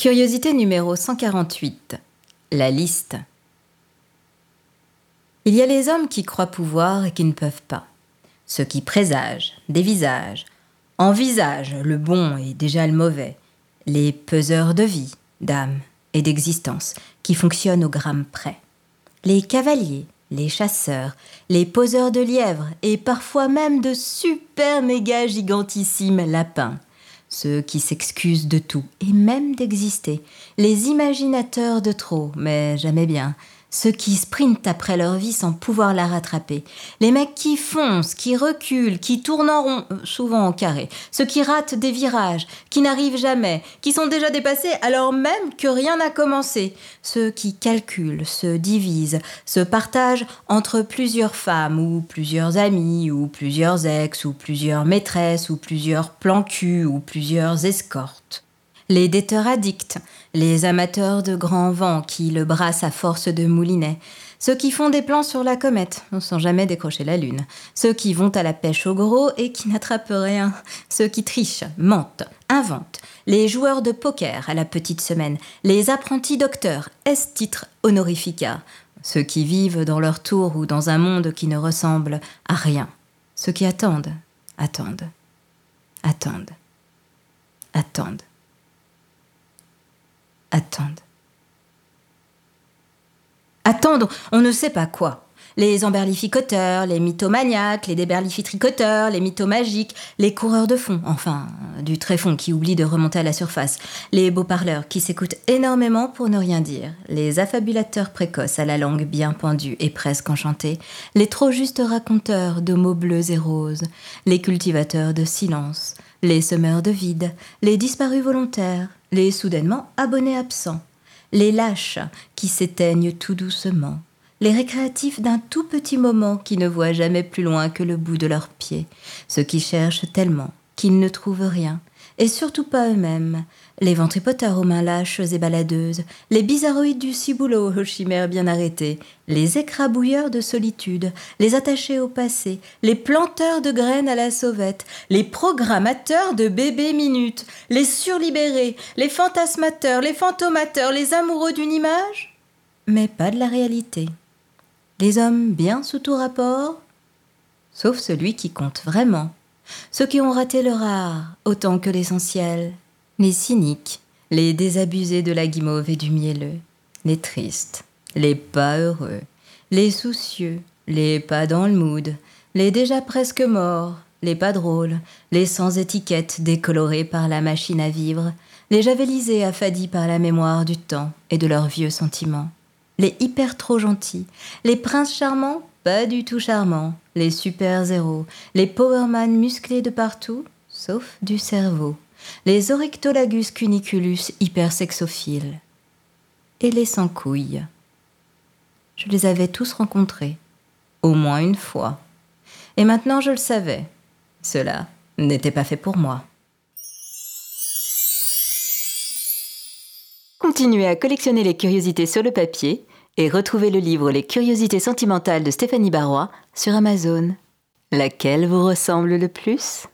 Curiosité numéro 148. La liste. Il y a les hommes qui croient pouvoir et qui ne peuvent pas. Ceux qui présagent, dévisagent, envisagent le bon et déjà le mauvais. Les peseurs de vie, d'âme et d'existence qui fonctionnent au gramme près. Les cavaliers, les chasseurs, les poseurs de lièvres et parfois même de super méga gigantissimes lapins ceux qui s'excusent de tout et même d'exister, les imaginateurs de trop, mais jamais bien, ceux qui sprintent après leur vie sans pouvoir la rattraper, les mecs qui foncent, qui reculent, qui tournent en rond, euh, souvent en carré, ceux qui ratent des virages, qui n'arrivent jamais, qui sont déjà dépassés alors même que rien n'a commencé, ceux qui calculent, se divisent, se partagent entre plusieurs femmes ou plusieurs amis ou plusieurs ex ou plusieurs maîtresses ou plusieurs plans cul ou plusieurs escortes les déteurs addicts, les amateurs de grands vents qui le brassent à force de moulinets, ceux qui font des plans sur la comète sans jamais décrocher la lune, ceux qui vont à la pêche au gros et qui n'attrapent rien, ceux qui trichent, mentent, inventent, les joueurs de poker à la petite semaine, les apprentis docteurs, est titre honorifica, ceux qui vivent dans leur tour ou dans un monde qui ne ressemble à rien, ceux qui attendent, attendent, attendent, attendent attendent. Attendre, on ne sait pas quoi. Les emberlificoteurs, les mythomaniaques, les déberlifitricoteurs, les mythomagiques, les coureurs de fond, enfin, du tréfond qui oublie de remonter à la surface, les beaux parleurs qui s'écoutent énormément pour ne rien dire, les affabulateurs précoces à la langue bien pendue et presque enchantée, les trop justes raconteurs de mots bleus et roses, les cultivateurs de silence, les semeurs de vide, les disparus volontaires, les soudainement abonnés absents, les lâches qui s'éteignent tout doucement, les récréatifs d'un tout petit moment qui ne voient jamais plus loin que le bout de leurs pieds, ceux qui cherchent tellement qu'ils ne trouvent rien, et surtout pas eux-mêmes, les ventripoteurs aux mains lâches et baladeuses, les bizarroïdes du ciboulot aux chimères bien arrêtées, les écrabouilleurs de solitude, les attachés au passé, les planteurs de graines à la sauvette, les programmateurs de bébés minutes, les surlibérés, les fantasmateurs, les fantomateurs, les amoureux d'une image, mais pas de la réalité. Les hommes bien sous tout rapport, sauf celui qui compte vraiment, ceux qui ont raté le rare autant que l'essentiel, les cyniques, les désabusés de la guimauve et du mielleux, les tristes, les pas heureux, les soucieux, les pas dans le mood, les déjà presque morts, les pas drôles, les sans étiquette décolorés par la machine à vivre, les javelisés affadis par la mémoire du temps et de leurs vieux sentiments, les hyper trop gentils, les princes charmants pas du tout charmants, les super zéros, les powerman musclés de partout, sauf du cerveau les Oryctolagus cuniculus hypersexophiles et les sans-couilles. Je les avais tous rencontrés, au moins une fois. Et maintenant je le savais. Cela n'était pas fait pour moi. Continuez à collectionner les curiosités sur le papier et retrouvez le livre Les curiosités sentimentales de Stéphanie Barrois sur Amazon. Laquelle vous ressemble le plus?